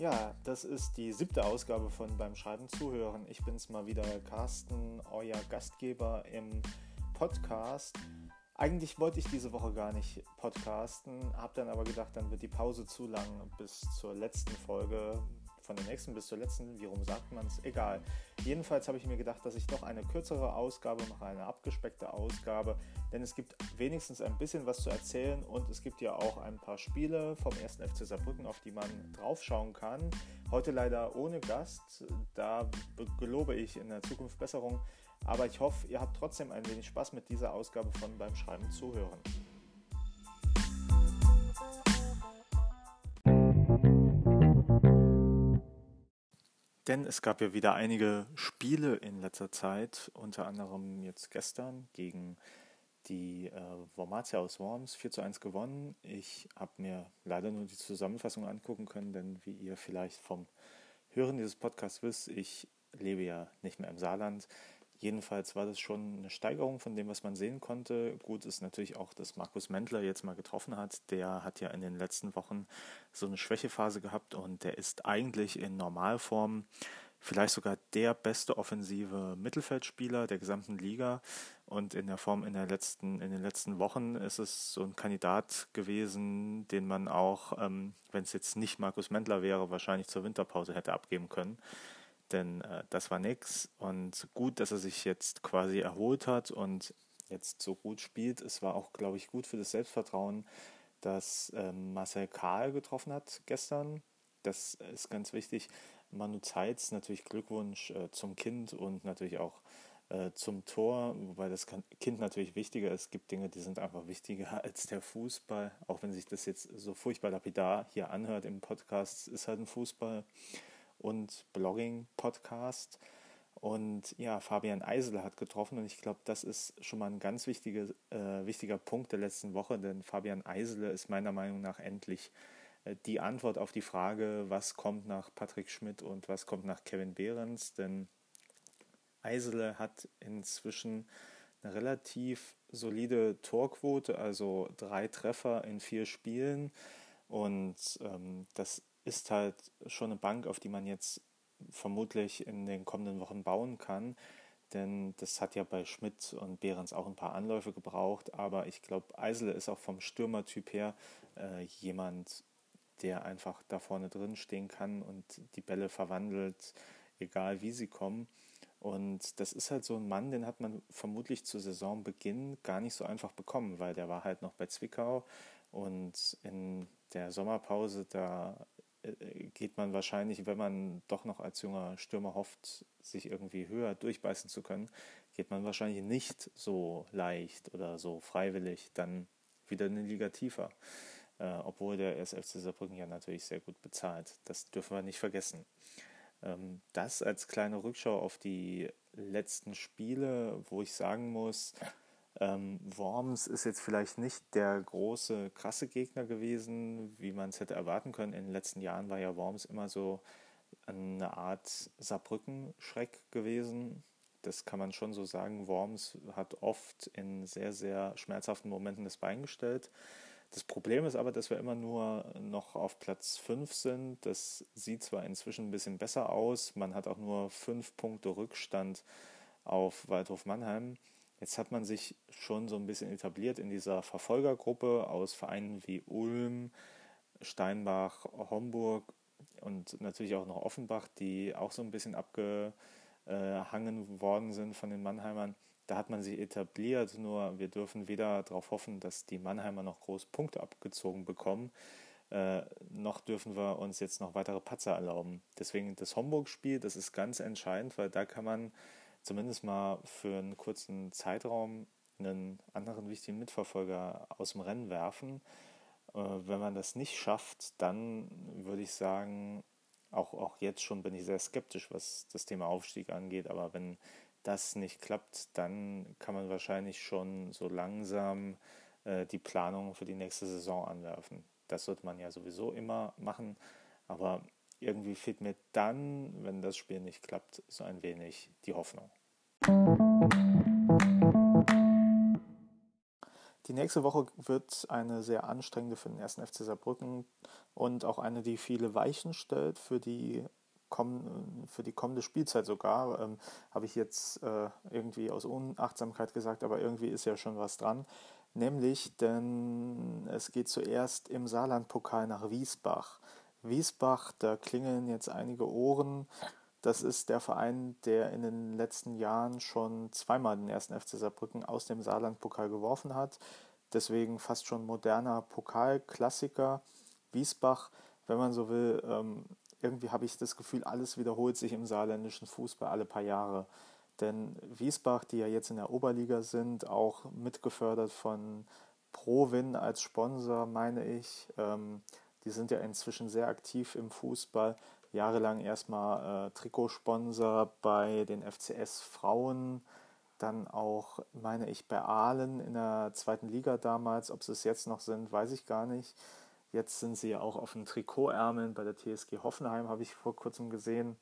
Ja, das ist die siebte Ausgabe von Beim Schreiben zuhören. Ich bin's mal wieder, Carsten, euer Gastgeber im Podcast. Eigentlich wollte ich diese Woche gar nicht podcasten, habe dann aber gedacht, dann wird die Pause zu lang bis zur letzten Folge von der nächsten bis zur letzten, wie rum sagt man es, egal. Jedenfalls habe ich mir gedacht, dass ich doch eine kürzere Ausgabe mache, eine abgespeckte Ausgabe, denn es gibt wenigstens ein bisschen was zu erzählen und es gibt ja auch ein paar Spiele vom 1. FC Saarbrücken, auf die man draufschauen kann. Heute leider ohne Gast, da gelobe ich in der Zukunft Besserung, aber ich hoffe, ihr habt trotzdem ein wenig Spaß mit dieser Ausgabe von beim Schreiben zuhören. Denn es gab ja wieder einige Spiele in letzter Zeit, unter anderem jetzt gestern gegen die äh, Wormatia aus Worms 4 zu 1 gewonnen. Ich habe mir leider nur die Zusammenfassung angucken können, denn wie ihr vielleicht vom Hören dieses Podcasts wisst, ich lebe ja nicht mehr im Saarland. Jedenfalls war das schon eine Steigerung von dem, was man sehen konnte. Gut ist natürlich auch, dass Markus Mendler jetzt mal getroffen hat. Der hat ja in den letzten Wochen so eine Schwächephase gehabt und der ist eigentlich in Normalform vielleicht sogar der beste offensive Mittelfeldspieler der gesamten Liga. Und in der Form in, der letzten, in den letzten Wochen ist es so ein Kandidat gewesen, den man auch, ähm, wenn es jetzt nicht Markus Mendler wäre, wahrscheinlich zur Winterpause hätte abgeben können denn äh, das war nix. Und gut, dass er sich jetzt quasi erholt hat und jetzt so gut spielt. Es war auch, glaube ich, gut für das Selbstvertrauen, dass ähm, Marcel Karl getroffen hat gestern. Das ist ganz wichtig. Manu Zeitz, natürlich Glückwunsch äh, zum Kind und natürlich auch äh, zum Tor, wobei das Kind natürlich wichtiger ist. Es gibt Dinge, die sind einfach wichtiger als der Fußball. Auch wenn sich das jetzt so furchtbar lapidar hier anhört im Podcast, ist halt ein Fußball und Blogging-Podcast. Und ja, Fabian Eisele hat getroffen und ich glaube, das ist schon mal ein ganz wichtiger, äh, wichtiger Punkt der letzten Woche, denn Fabian Eisele ist meiner Meinung nach endlich äh, die Antwort auf die Frage, was kommt nach Patrick Schmidt und was kommt nach Kevin Behrens, denn Eisele hat inzwischen eine relativ solide Torquote, also drei Treffer in vier Spielen und ähm, das ist halt schon eine Bank, auf die man jetzt vermutlich in den kommenden Wochen bauen kann. Denn das hat ja bei Schmidt und Behrens auch ein paar Anläufe gebraucht. Aber ich glaube, Eisele ist auch vom Stürmertyp her äh, jemand, der einfach da vorne drin stehen kann und die Bälle verwandelt, egal wie sie kommen. Und das ist halt so ein Mann, den hat man vermutlich zu Saisonbeginn gar nicht so einfach bekommen, weil der war halt noch bei Zwickau und in der Sommerpause, da geht man wahrscheinlich, wenn man doch noch als junger Stürmer hofft, sich irgendwie höher durchbeißen zu können, geht man wahrscheinlich nicht so leicht oder so freiwillig dann wieder eine Liga tiefer. Äh, obwohl der SFC Saarbrücken ja natürlich sehr gut bezahlt. Das dürfen wir nicht vergessen. Ähm, das als kleine Rückschau auf die letzten Spiele, wo ich sagen muss, ähm, Worms ist jetzt vielleicht nicht der große, krasse Gegner gewesen, wie man es hätte erwarten können. In den letzten Jahren war ja Worms immer so eine Art Saarbrücken-Schreck gewesen. Das kann man schon so sagen. Worms hat oft in sehr, sehr schmerzhaften Momenten das Bein gestellt. Das Problem ist aber, dass wir immer nur noch auf Platz 5 sind. Das sieht zwar inzwischen ein bisschen besser aus. Man hat auch nur 5 Punkte Rückstand auf Waldhof Mannheim. Jetzt hat man sich schon so ein bisschen etabliert in dieser Verfolgergruppe aus Vereinen wie Ulm, Steinbach, Homburg und natürlich auch noch Offenbach, die auch so ein bisschen abgehangen worden sind von den Mannheimern. Da hat man sich etabliert, nur wir dürfen weder darauf hoffen, dass die Mannheimer noch groß Punkte abgezogen bekommen, äh, noch dürfen wir uns jetzt noch weitere Patzer erlauben. Deswegen das Homburg-Spiel, das ist ganz entscheidend, weil da kann man zumindest mal für einen kurzen Zeitraum einen anderen wichtigen Mitverfolger aus dem Rennen werfen. Äh, wenn man das nicht schafft, dann würde ich sagen, auch, auch jetzt schon bin ich sehr skeptisch, was das Thema Aufstieg angeht, aber wenn das nicht klappt, dann kann man wahrscheinlich schon so langsam äh, die Planung für die nächste Saison anwerfen. Das sollte man ja sowieso immer machen, aber irgendwie fehlt mir dann, wenn das Spiel nicht klappt, so ein wenig die Hoffnung. Die nächste Woche wird eine sehr anstrengende für den ersten FC Saarbrücken und auch eine, die viele Weichen stellt für die, für die kommende Spielzeit sogar. Ähm, Habe ich jetzt äh, irgendwie aus Unachtsamkeit gesagt, aber irgendwie ist ja schon was dran. Nämlich, denn es geht zuerst im Saarlandpokal nach Wiesbach. Wiesbach, da klingeln jetzt einige Ohren. Das ist der Verein, der in den letzten Jahren schon zweimal den ersten FC Saarbrücken aus dem Saarlandpokal geworfen hat. Deswegen fast schon moderner Pokalklassiker. Wiesbach, wenn man so will, ähm, irgendwie habe ich das Gefühl, alles wiederholt sich im saarländischen Fußball alle paar Jahre. Denn Wiesbach, die ja jetzt in der Oberliga sind, auch mitgefördert von Provin als Sponsor, meine ich, ähm, die sind ja inzwischen sehr aktiv im Fußball. Jahrelang erstmal äh, Trikotsponsor bei den FCS Frauen, dann auch, meine ich, bei Aalen in der zweiten Liga damals. Ob sie es jetzt noch sind, weiß ich gar nicht. Jetzt sind sie ja auch auf den Trikotärmeln bei der TSG Hoffenheim, habe ich vor kurzem gesehen.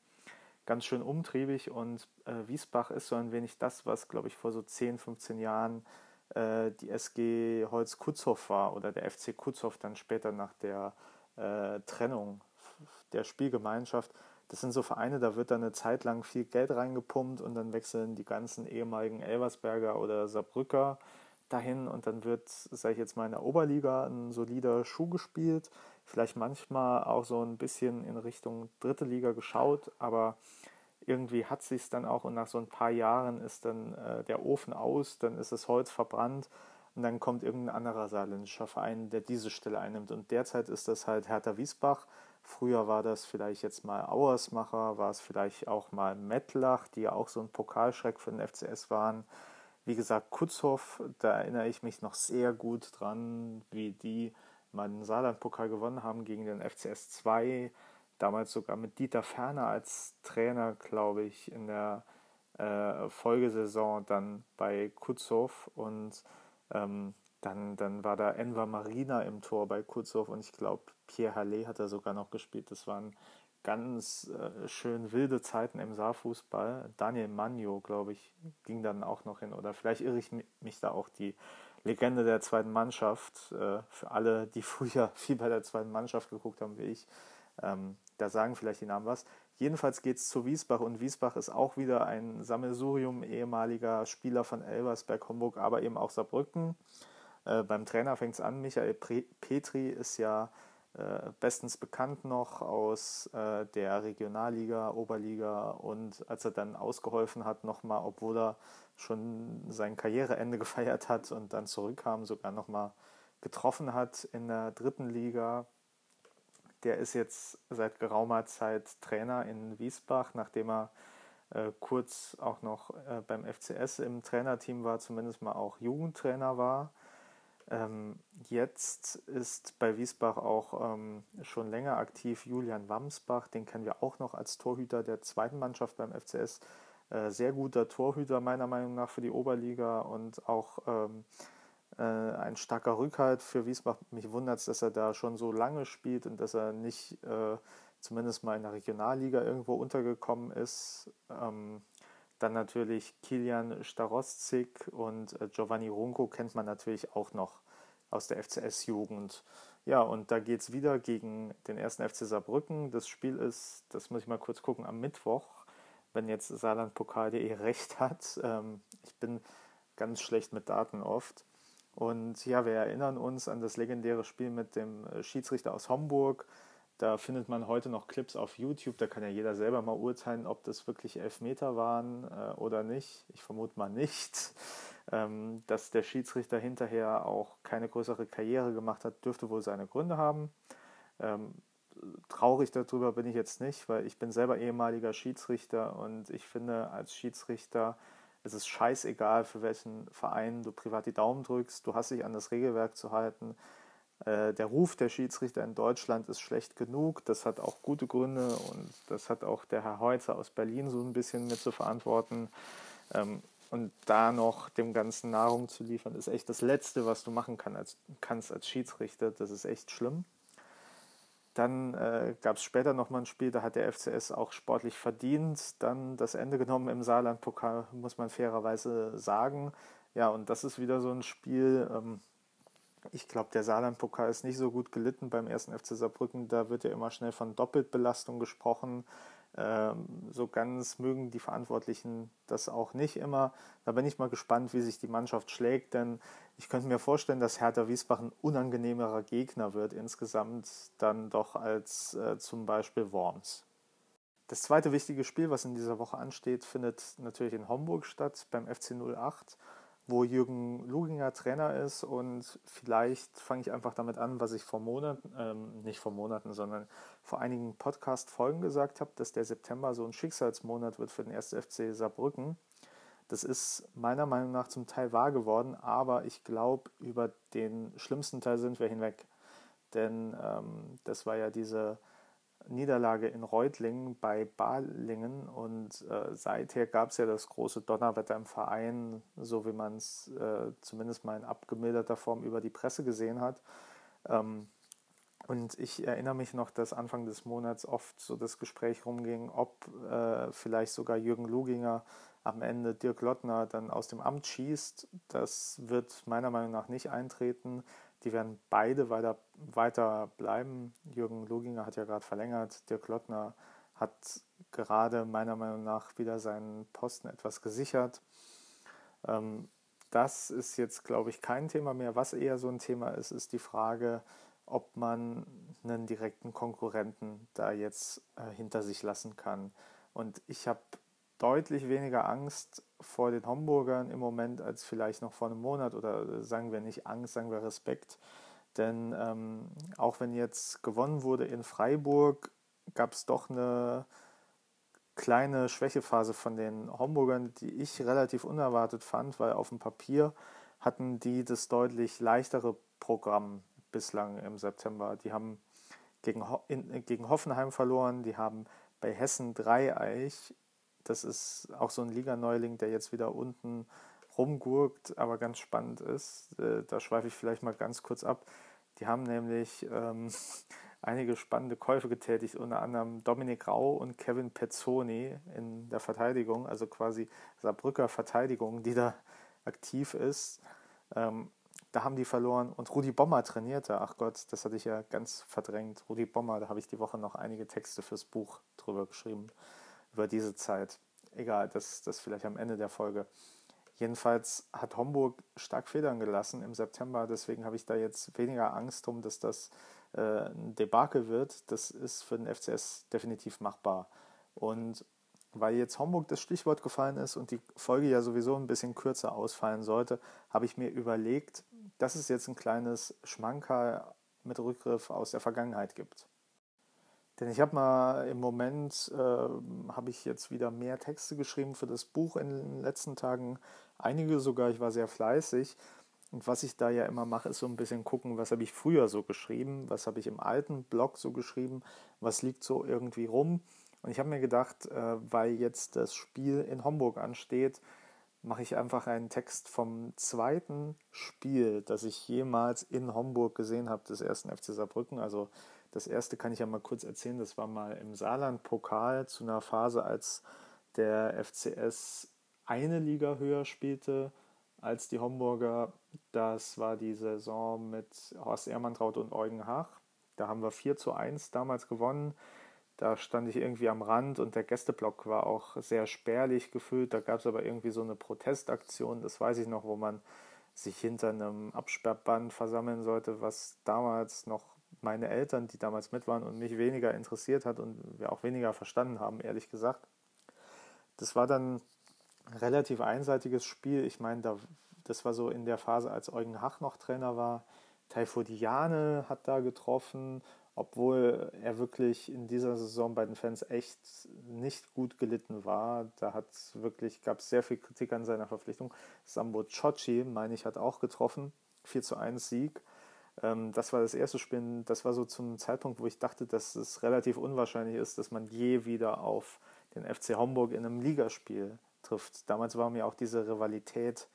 Ganz schön umtriebig und äh, Wiesbach ist so ein wenig das, was, glaube ich, vor so 10, 15 Jahren äh, die SG Holz Kutzhoff war oder der FC Kutzhoff dann später nach der äh, Trennung der Spielgemeinschaft. Das sind so Vereine, da wird dann eine Zeit lang viel Geld reingepumpt und dann wechseln die ganzen ehemaligen Elversberger oder Saarbrücker dahin und dann wird, sage ich jetzt mal, in der Oberliga ein solider Schuh gespielt. Vielleicht manchmal auch so ein bisschen in Richtung dritte Liga geschaut, aber irgendwie hat sich dann auch und nach so ein paar Jahren ist dann äh, der Ofen aus, dann ist das Holz verbrannt und dann kommt irgendein anderer saarländischer Verein, der diese Stelle einnimmt. Und derzeit ist das halt Hertha Wiesbach. Früher war das vielleicht jetzt mal Auersmacher, war es vielleicht auch mal Mettlach, die ja auch so ein Pokalschreck für den FCS waren. Wie gesagt, Kutzhoff, da erinnere ich mich noch sehr gut dran, wie die mal den Saarland-Pokal gewonnen haben gegen den FCS 2 damals sogar mit Dieter Ferner als Trainer, glaube ich, in der äh, Folgesaison dann bei Kutzhoff und ähm, dann, dann war da Enver Marina im Tor bei Kutzhoff und ich glaube, Pierre Halle hat er sogar noch gespielt. Das waren ganz äh, schön wilde Zeiten im Saarfußball. Daniel Magno, glaube ich, ging dann auch noch hin. Oder vielleicht irre ich mich da auch die Legende der zweiten Mannschaft. Äh, für alle, die früher viel bei der zweiten Mannschaft geguckt haben wie ich. Ähm, da sagen vielleicht die Namen was. Jedenfalls geht es zu Wiesbach und Wiesbach ist auch wieder ein Sammelsurium ehemaliger Spieler von Elversberg, Homburg, aber eben auch Saarbrücken. Äh, beim Trainer fängt es an. Michael Petri ist ja äh, bestens bekannt noch aus äh, der Regionalliga, Oberliga und als er dann ausgeholfen hat, nochmal, obwohl er schon sein Karriereende gefeiert hat und dann zurückkam, sogar nochmal getroffen hat in der dritten Liga der ist jetzt seit geraumer Zeit Trainer in Wiesbach, nachdem er äh, kurz auch noch äh, beim FCS im Trainerteam war, zumindest mal auch Jugendtrainer war. Ähm, jetzt ist bei Wiesbach auch ähm, schon länger aktiv Julian Wamsbach, den kennen wir auch noch als Torhüter der zweiten Mannschaft beim FCS. Äh, sehr guter Torhüter meiner Meinung nach für die Oberliga und auch ähm, äh, ein starker Rückhalt für Wiesbach. Mich wundert es, dass er da schon so lange spielt und dass er nicht äh, zumindest mal in der Regionalliga irgendwo untergekommen ist. Ähm, dann natürlich Kilian Staroszik und äh, Giovanni Runco kennt man natürlich auch noch aus der FCS-Jugend. Ja, und da geht es wieder gegen den ersten FC Saarbrücken. Das Spiel ist, das muss ich mal kurz gucken, am Mittwoch, wenn jetzt saarlandpokal.de recht hat. Ähm, ich bin ganz schlecht mit Daten oft. Und ja, wir erinnern uns an das legendäre Spiel mit dem äh, Schiedsrichter aus Homburg. Da findet man heute noch Clips auf YouTube. Da kann ja jeder selber mal urteilen, ob das wirklich Elfmeter waren äh, oder nicht. Ich vermute mal nicht. Ähm, dass der Schiedsrichter hinterher auch keine größere Karriere gemacht hat, dürfte wohl seine Gründe haben. Ähm, traurig darüber bin ich jetzt nicht, weil ich bin selber ehemaliger Schiedsrichter und ich finde, als Schiedsrichter es ist scheißegal, für welchen Verein du privat die Daumen drückst. Du hast dich an das Regelwerk zu halten. Äh, der Ruf der Schiedsrichter in Deutschland ist schlecht genug. Das hat auch gute Gründe und das hat auch der Herr Heutzer aus Berlin so ein bisschen mit zu verantworten. Ähm, und da noch dem Ganzen Nahrung zu liefern, ist echt das Letzte, was du machen kannst als Schiedsrichter. Das ist echt schlimm. Dann äh, gab es später nochmal ein Spiel, da hat der FCS auch sportlich verdient, dann das Ende genommen im Saarland-Pokal, muss man fairerweise sagen. Ja, und das ist wieder so ein Spiel, ähm, Ich glaube, der Saarland-Pokal ist nicht so gut gelitten beim ersten FC Saarbrücken. Da wird ja immer schnell von Doppelbelastung gesprochen. Ähm, so ganz mögen die Verantwortlichen das auch nicht immer. Da bin ich mal gespannt, wie sich die Mannschaft schlägt, denn ich könnte mir vorstellen, dass Hertha Wiesbaden unangenehmerer Gegner wird insgesamt dann doch als äh, zum Beispiel Worms. Das zweite wichtige Spiel, was in dieser Woche ansteht, findet natürlich in Homburg statt, beim FC 08 wo Jürgen Luginger Trainer ist und vielleicht fange ich einfach damit an, was ich vor Monaten, ähm, nicht vor Monaten, sondern vor einigen Podcast-Folgen gesagt habe, dass der September so ein Schicksalsmonat wird für den 1. FC Saarbrücken. Das ist meiner Meinung nach zum Teil wahr geworden, aber ich glaube, über den schlimmsten Teil sind wir hinweg. Denn ähm, das war ja diese Niederlage in Reutlingen bei Balingen und äh, seither gab es ja das große Donnerwetter im Verein, so wie man es äh, zumindest mal in abgemilderter Form über die Presse gesehen hat. Ähm, und ich erinnere mich noch, dass Anfang des Monats oft so das Gespräch rumging, ob äh, vielleicht sogar Jürgen Luginger am Ende Dirk Lottner dann aus dem Amt schießt. Das wird meiner Meinung nach nicht eintreten. Die werden beide weiter, weiter bleiben. Jürgen Luginger hat ja gerade verlängert. Dirk Lottner hat gerade meiner Meinung nach wieder seinen Posten etwas gesichert. Ähm, das ist jetzt, glaube ich, kein Thema mehr. Was eher so ein Thema ist, ist die Frage, ob man einen direkten Konkurrenten da jetzt äh, hinter sich lassen kann. Und ich habe deutlich weniger Angst vor den Homburgern im Moment als vielleicht noch vor einem Monat oder sagen wir nicht Angst, sagen wir Respekt. Denn ähm, auch wenn jetzt gewonnen wurde in Freiburg, gab es doch eine kleine Schwächephase von den Homburgern, die ich relativ unerwartet fand, weil auf dem Papier hatten die das deutlich leichtere Programm bislang im September. Die haben gegen, Ho in, gegen Hoffenheim verloren, die haben bei Hessen Dreieich das ist auch so ein Liga-Neuling, der jetzt wieder unten rumgurkt, aber ganz spannend ist. Äh, da schweife ich vielleicht mal ganz kurz ab. Die haben nämlich ähm, einige spannende Käufe getätigt, unter anderem Dominik Rau und Kevin Pezzoni in der Verteidigung, also quasi Saarbrücker Verteidigung, die da aktiv ist. Ähm, da haben die verloren und Rudi Bommer trainierte. Ach Gott, das hatte ich ja ganz verdrängt. Rudi Bommer, da habe ich die Woche noch einige Texte fürs Buch drüber geschrieben über diese Zeit. Egal, das, das vielleicht am Ende der Folge. Jedenfalls hat Homburg stark Federn gelassen im September, deswegen habe ich da jetzt weniger Angst drum, dass das äh, ein Debakel wird. Das ist für den FCS definitiv machbar. Und weil jetzt Homburg das Stichwort gefallen ist und die Folge ja sowieso ein bisschen kürzer ausfallen sollte, habe ich mir überlegt, dass es jetzt ein kleines Schmankerl mit Rückgriff aus der Vergangenheit gibt. Denn ich habe mal im Moment, äh, habe ich jetzt wieder mehr Texte geschrieben für das Buch in den letzten Tagen. Einige sogar, ich war sehr fleißig. Und was ich da ja immer mache, ist so ein bisschen gucken, was habe ich früher so geschrieben, was habe ich im alten Blog so geschrieben, was liegt so irgendwie rum. Und ich habe mir gedacht, äh, weil jetzt das Spiel in Homburg ansteht, mache ich einfach einen Text vom zweiten Spiel, das ich jemals in Homburg gesehen habe, des ersten FC Saarbrücken. Also das erste kann ich ja mal kurz erzählen. Das war mal im Saarland-Pokal zu einer Phase, als der FCS eine Liga höher spielte als die Homburger. Das war die Saison mit Horst Ehrmantraut und Eugen Hach. Da haben wir 4 zu 1 damals gewonnen. Da stand ich irgendwie am Rand und der Gästeblock war auch sehr spärlich gefüllt. Da gab es aber irgendwie so eine Protestaktion, das weiß ich noch, wo man sich hinter einem Absperrband versammeln sollte, was damals noch meine Eltern, die damals mit waren und mich weniger interessiert hat und wir auch weniger verstanden haben, ehrlich gesagt. Das war dann ein relativ einseitiges Spiel. Ich meine, da, das war so in der Phase, als Eugen Hach noch Trainer war. Taifodiane hat da getroffen, obwohl er wirklich in dieser Saison bei den Fans echt nicht gut gelitten war. Da hat wirklich, gab es sehr viel Kritik an seiner Verpflichtung. Sambo Ciocci, meine ich, hat auch getroffen. 4 zu 1 Sieg. Ähm, das war das erste Spiel. Das war so zum Zeitpunkt, wo ich dachte, dass es relativ unwahrscheinlich ist, dass man je wieder auf den FC Homburg in einem Ligaspiel trifft. Damals war mir auch diese Rivalität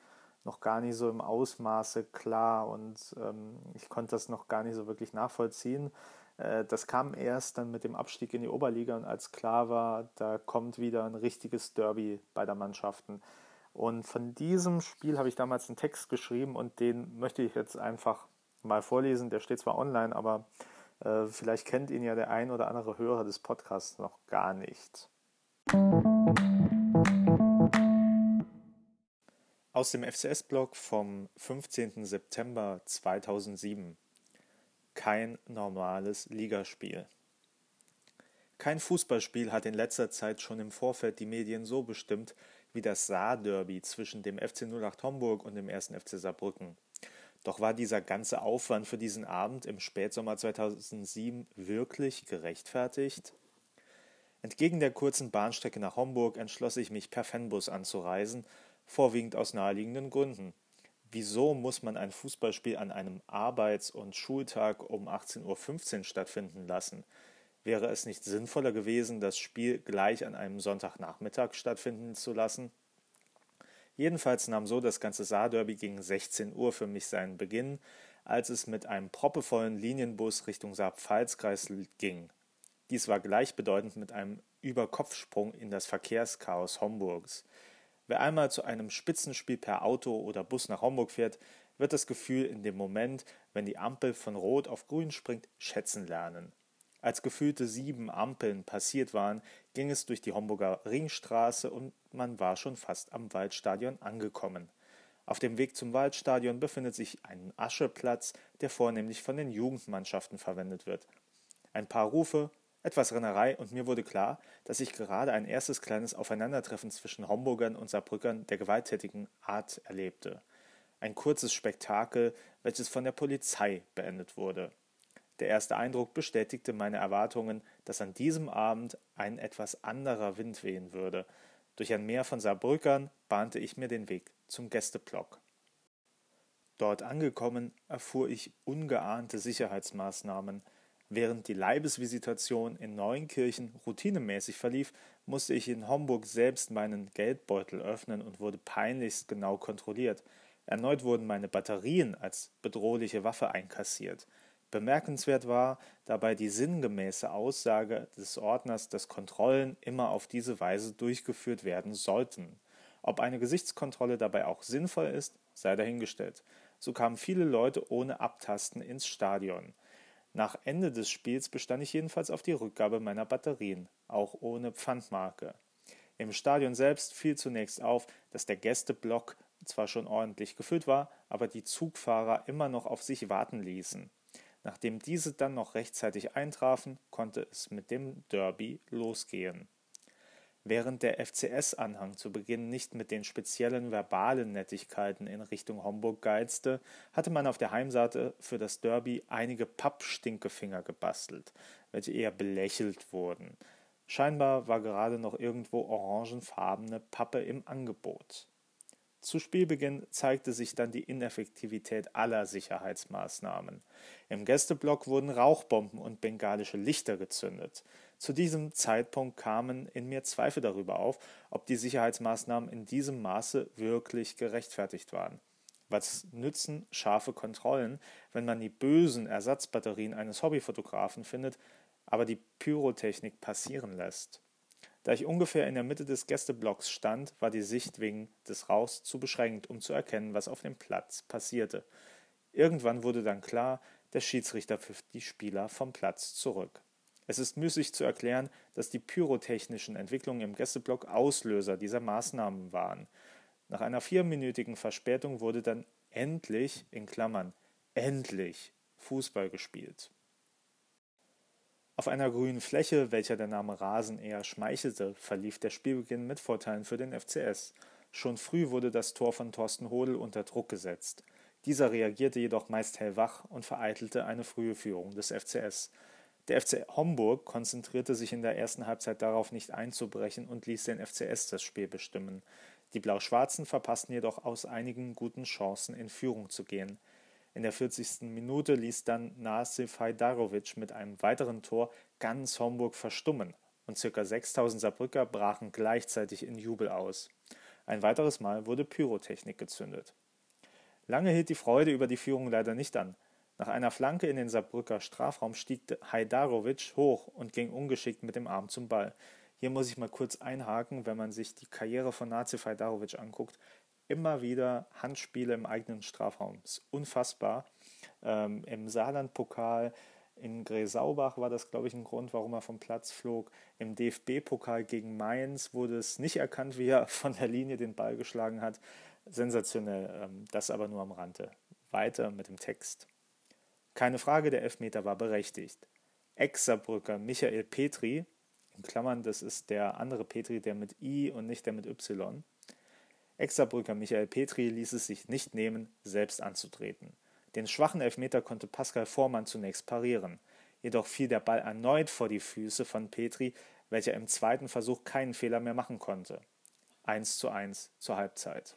noch gar nicht so im Ausmaße klar und ähm, ich konnte das noch gar nicht so wirklich nachvollziehen. Äh, das kam erst dann mit dem Abstieg in die Oberliga und als klar war, da kommt wieder ein richtiges Derby beider Mannschaften. Und von diesem Spiel habe ich damals einen Text geschrieben und den möchte ich jetzt einfach mal vorlesen. Der steht zwar online, aber äh, vielleicht kennt ihn ja der ein oder andere Hörer des Podcasts noch gar nicht. Aus dem FCS-Blog vom 15. September 2007. Kein normales Ligaspiel. Kein Fußballspiel hat in letzter Zeit schon im Vorfeld die Medien so bestimmt wie das Saar-Derby zwischen dem FC 08 Homburg und dem 1. FC Saarbrücken. Doch war dieser ganze Aufwand für diesen Abend im Spätsommer 2007 wirklich gerechtfertigt? Entgegen der kurzen Bahnstrecke nach Homburg entschloss ich mich per Fanbus anzureisen, vorwiegend aus naheliegenden Gründen. Wieso muss man ein Fußballspiel an einem Arbeits- und Schultag um 18.15 Uhr stattfinden lassen? Wäre es nicht sinnvoller gewesen, das Spiel gleich an einem Sonntagnachmittag stattfinden zu lassen? Jedenfalls nahm so das ganze Saarderby gegen 16 Uhr für mich seinen Beginn, als es mit einem proppevollen Linienbus Richtung Saar-Pfalz-Kreis ging. Dies war gleichbedeutend mit einem Überkopfsprung in das Verkehrschaos Homburgs. Wer einmal zu einem Spitzenspiel per Auto oder Bus nach Homburg fährt, wird das Gefühl in dem Moment, wenn die Ampel von Rot auf Grün springt, schätzen lernen. Als gefühlte sieben Ampeln passiert waren, ging es durch die Homburger Ringstraße und man war schon fast am Waldstadion angekommen. Auf dem Weg zum Waldstadion befindet sich ein Ascheplatz, der vornehmlich von den Jugendmannschaften verwendet wird. Ein paar Rufe, etwas Rennerei und mir wurde klar, dass ich gerade ein erstes kleines Aufeinandertreffen zwischen Homburgern und Saarbrückern der gewalttätigen Art erlebte. Ein kurzes Spektakel, welches von der Polizei beendet wurde. Der erste Eindruck bestätigte meine Erwartungen, dass an diesem Abend ein etwas anderer Wind wehen würde. Durch ein Meer von Saarbrückern bahnte ich mir den Weg zum Gästeblock. Dort angekommen erfuhr ich ungeahnte Sicherheitsmaßnahmen. Während die Leibesvisitation in Neunkirchen routinemäßig verlief, musste ich in Homburg selbst meinen Geldbeutel öffnen und wurde peinlichst genau kontrolliert. Erneut wurden meine Batterien als bedrohliche Waffe einkassiert. Bemerkenswert war dabei die sinngemäße Aussage des Ordners, dass Kontrollen immer auf diese Weise durchgeführt werden sollten. Ob eine Gesichtskontrolle dabei auch sinnvoll ist, sei dahingestellt. So kamen viele Leute ohne Abtasten ins Stadion. Nach Ende des Spiels bestand ich jedenfalls auf die Rückgabe meiner Batterien, auch ohne Pfandmarke. Im Stadion selbst fiel zunächst auf, dass der Gästeblock zwar schon ordentlich gefüllt war, aber die Zugfahrer immer noch auf sich warten ließen. Nachdem diese dann noch rechtzeitig eintrafen, konnte es mit dem Derby losgehen. Während der FCS-Anhang zu Beginn nicht mit den speziellen verbalen Nettigkeiten in Richtung Homburg geizte, hatte man auf der Heimseite für das Derby einige Pappstinkefinger gebastelt, welche eher belächelt wurden. Scheinbar war gerade noch irgendwo orangenfarbene Pappe im Angebot. Zu Spielbeginn zeigte sich dann die Ineffektivität aller Sicherheitsmaßnahmen. Im Gästeblock wurden Rauchbomben und bengalische Lichter gezündet. Zu diesem Zeitpunkt kamen in mir Zweifel darüber auf, ob die Sicherheitsmaßnahmen in diesem Maße wirklich gerechtfertigt waren. Was nützen scharfe Kontrollen, wenn man die bösen Ersatzbatterien eines Hobbyfotografen findet, aber die Pyrotechnik passieren lässt? Da ich ungefähr in der Mitte des Gästeblocks stand, war die Sicht wegen des Rauchs zu beschränkt, um zu erkennen, was auf dem Platz passierte. Irgendwann wurde dann klar, der Schiedsrichter pfiff die Spieler vom Platz zurück. Es ist müßig zu erklären, dass die pyrotechnischen Entwicklungen im Gästeblock Auslöser dieser Maßnahmen waren. Nach einer vierminütigen Verspätung wurde dann endlich, in Klammern, endlich Fußball gespielt. Auf einer grünen Fläche, welcher der Name Rasen eher schmeichelte, verlief der Spielbeginn mit Vorteilen für den FCS. Schon früh wurde das Tor von Thorsten Hodel unter Druck gesetzt. Dieser reagierte jedoch meist hellwach und vereitelte eine frühe Führung des FCS. Der FC Homburg konzentrierte sich in der ersten Halbzeit darauf, nicht einzubrechen und ließ den FCS das Spiel bestimmen. Die Blau-Schwarzen verpassten jedoch aus einigen guten Chancen in Führung zu gehen. In der 40. Minute ließ dann Nasif Hajdarovic mit einem weiteren Tor ganz Homburg verstummen und ca. 6000 Saarbrücker brachen gleichzeitig in Jubel aus. Ein weiteres Mal wurde Pyrotechnik gezündet. Lange hielt die Freude über die Führung leider nicht an. Nach einer Flanke in den Saarbrücker Strafraum stieg Hajdarovic hoch und ging ungeschickt mit dem Arm zum Ball. Hier muss ich mal kurz einhaken, wenn man sich die Karriere von Nazif Hajdarovic anguckt immer wieder Handspiele im eigenen Strafraum. Ist unfassbar. Ähm, Im Saarland-Pokal in Gresaubach war das, glaube ich, ein Grund, warum er vom Platz flog. Im DFB-Pokal gegen Mainz wurde es nicht erkannt, wie er von der Linie den Ball geschlagen hat. Sensationell, ähm, das aber nur am Rande. Weiter mit dem Text. Keine Frage, der Elfmeter war berechtigt. Ex-Saarbrücker Michael Petri, in Klammern, das ist der andere Petri, der mit I und nicht der mit Y. Ex-Saarbrücker Michael Petri ließ es sich nicht nehmen, selbst anzutreten. Den schwachen Elfmeter konnte Pascal Vormann zunächst parieren. Jedoch fiel der Ball erneut vor die Füße von Petri, welcher im zweiten Versuch keinen Fehler mehr machen konnte. 1 zu 1 zur Halbzeit.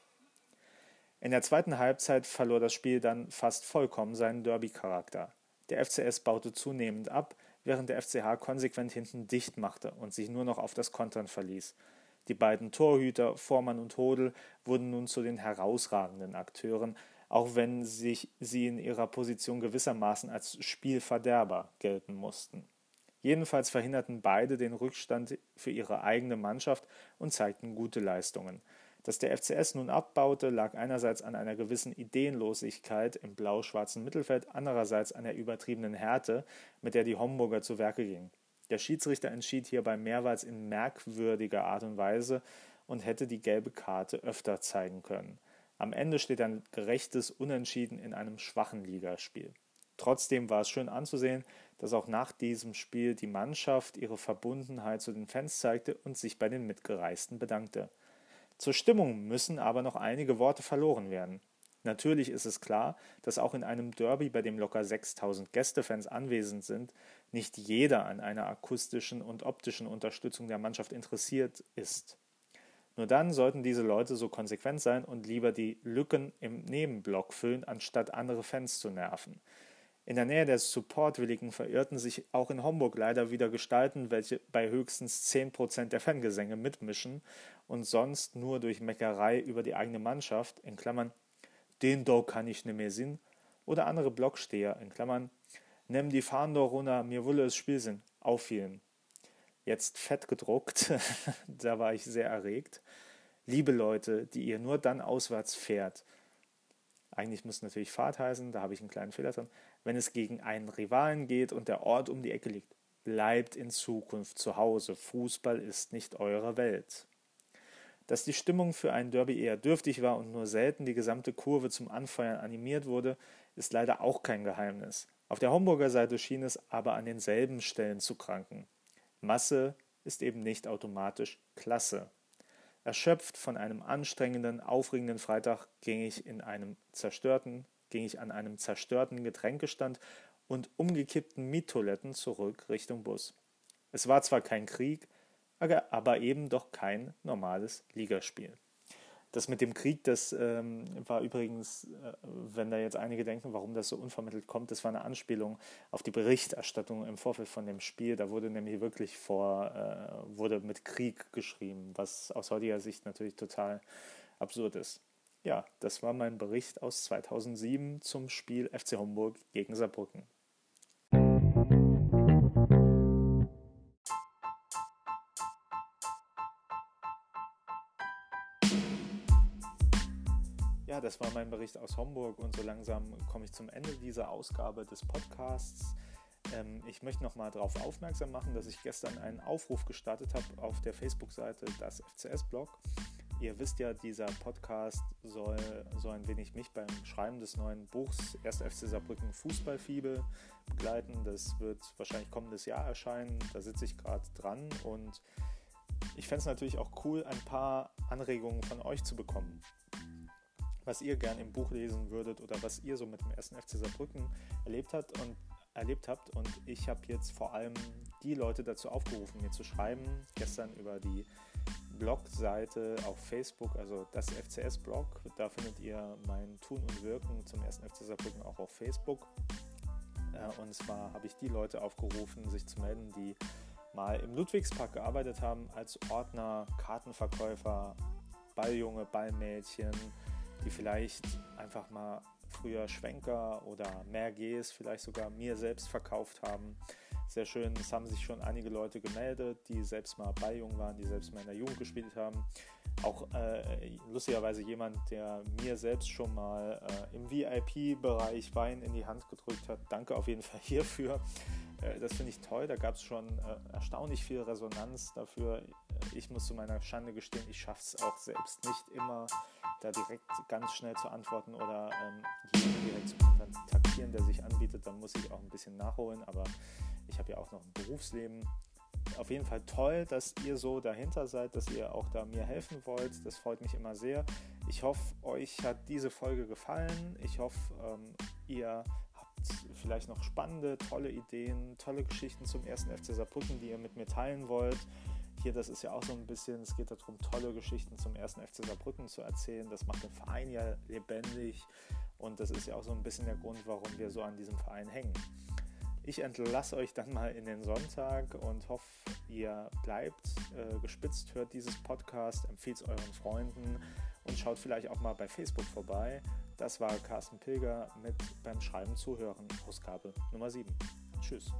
In der zweiten Halbzeit verlor das Spiel dann fast vollkommen seinen Derby-Charakter. Der FCS baute zunehmend ab, während der FCH konsequent hinten dicht machte und sich nur noch auf das Kontern verließ. Die beiden Torhüter, Vormann und Hodel, wurden nun zu den herausragenden Akteuren, auch wenn sich sie in ihrer Position gewissermaßen als Spielverderber gelten mussten. Jedenfalls verhinderten beide den Rückstand für ihre eigene Mannschaft und zeigten gute Leistungen. Dass der FCS nun abbaute, lag einerseits an einer gewissen Ideenlosigkeit im blau-schwarzen Mittelfeld, andererseits an der übertriebenen Härte, mit der die Homburger zu Werke gingen. Der Schiedsrichter entschied hierbei mehrmals in merkwürdiger Art und Weise und hätte die gelbe Karte öfter zeigen können. Am Ende steht ein gerechtes Unentschieden in einem schwachen Ligaspiel. Trotzdem war es schön anzusehen, dass auch nach diesem Spiel die Mannschaft ihre Verbundenheit zu den Fans zeigte und sich bei den Mitgereisten bedankte. Zur Stimmung müssen aber noch einige Worte verloren werden. Natürlich ist es klar, dass auch in einem Derby, bei dem locker 6000 Gästefans anwesend sind, nicht jeder an einer akustischen und optischen Unterstützung der Mannschaft interessiert ist. Nur dann sollten diese Leute so konsequent sein und lieber die Lücken im Nebenblock füllen, anstatt andere Fans zu nerven. In der Nähe der Supportwilligen verirrten sich auch in Homburg leider wieder Gestalten, welche bei höchstens 10% der Fangesänge mitmischen und sonst nur durch Meckerei über die eigene Mannschaft, in Klammern, den do kann ich ne mehr sinn, oder andere Blocksteher, in Klammern, nimm die Fahnen doch runter, mir wolle es Spielsinn, auffielen jetzt fett gedruckt. da war ich sehr erregt. Liebe Leute, die ihr nur dann auswärts fährt. Eigentlich muss natürlich Fahrt heißen, da habe ich einen kleinen Fehler drin. Wenn es gegen einen Rivalen geht und der Ort um die Ecke liegt, bleibt in Zukunft zu Hause. Fußball ist nicht eure Welt. Dass die Stimmung für ein Derby eher dürftig war und nur selten die gesamte Kurve zum Anfeuern animiert wurde, ist leider auch kein Geheimnis. Auf der Homburger Seite schien es aber an denselben Stellen zu kranken. Masse ist eben nicht automatisch Klasse. Erschöpft von einem anstrengenden, aufregenden Freitag ging ich in einem zerstörten, ging ich an einem zerstörten Getränkestand und umgekippten Miettoiletten zurück Richtung Bus. Es war zwar kein Krieg, aber eben doch kein normales Ligaspiel. Das mit dem Krieg, das ähm, war übrigens, äh, wenn da jetzt einige denken, warum das so unvermittelt kommt, das war eine Anspielung auf die Berichterstattung im Vorfeld von dem Spiel. Da wurde nämlich wirklich vor, äh, wurde mit Krieg geschrieben, was aus heutiger Sicht natürlich total absurd ist. Ja, das war mein Bericht aus 2007 zum Spiel FC Homburg gegen Saarbrücken. Ja, das war mein Bericht aus Homburg und so langsam komme ich zum Ende dieser Ausgabe des Podcasts. Ähm, ich möchte noch mal darauf aufmerksam machen, dass ich gestern einen Aufruf gestartet habe auf der Facebook-Seite das FCS-Blog. Ihr wisst ja, dieser Podcast soll so ein wenig mich beim Schreiben des neuen Buchs 1. FC Saarbrücken Fußballfibel begleiten. Das wird wahrscheinlich kommendes Jahr erscheinen. Da sitze ich gerade dran und ich fände es natürlich auch cool, ein paar Anregungen von euch zu bekommen was ihr gern im Buch lesen würdet oder was ihr so mit dem ersten FC Saarbrücken erlebt habt und erlebt habt. Und ich habe jetzt vor allem die Leute dazu aufgerufen, mir zu schreiben. Gestern über die Blogseite auf Facebook, also das FCS-Blog. Da findet ihr mein Tun und Wirken zum ersten FC Saarbrücken auch auf Facebook. Äh, und zwar habe ich die Leute aufgerufen, sich zu melden, die mal im Ludwigspark gearbeitet haben als Ordner, Kartenverkäufer, Balljunge, Ballmädchen, die vielleicht einfach mal früher Schwenker oder mehr Gs vielleicht sogar mir selbst verkauft haben. sehr schön. Es haben sich schon einige Leute gemeldet, die selbst mal bei Jung waren, die selbst mal in der Jugend gespielt haben. Auch äh, lustigerweise jemand, der mir selbst schon mal äh, im VIP-Bereich Wein in die Hand gedrückt hat. Danke auf jeden Fall hierfür. Äh, das finde ich toll. Da gab es schon äh, erstaunlich viel Resonanz dafür. Ich muss zu meiner Schande gestehen, ich schaffe es auch selbst nicht immer, da direkt ganz schnell zu antworten oder ähm, jeden direkt zu kontaktieren, der sich anbietet. Dann muss ich auch ein bisschen nachholen. Aber ich habe ja auch noch ein Berufsleben auf jeden Fall toll, dass ihr so dahinter seid, dass ihr auch da mir helfen wollt. Das freut mich immer sehr. Ich hoffe, euch hat diese Folge gefallen. Ich hoffe, ähm, ihr vielleicht noch spannende, tolle Ideen, tolle Geschichten zum ersten FC Saarbrücken, die ihr mit mir teilen wollt. Hier, das ist ja auch so ein bisschen, es geht darum, tolle Geschichten zum ersten FC Saarbrücken zu erzählen. Das macht den Verein ja lebendig und das ist ja auch so ein bisschen der Grund, warum wir so an diesem Verein hängen. Ich entlasse euch dann mal in den Sonntag und hoffe, ihr bleibt äh, gespitzt, hört dieses Podcast, empfiehlt es euren Freunden und schaut vielleicht auch mal bei Facebook vorbei. Das war Carsten Pilger mit beim Schreiben zuhören, Ausgabe Nummer 7. Tschüss.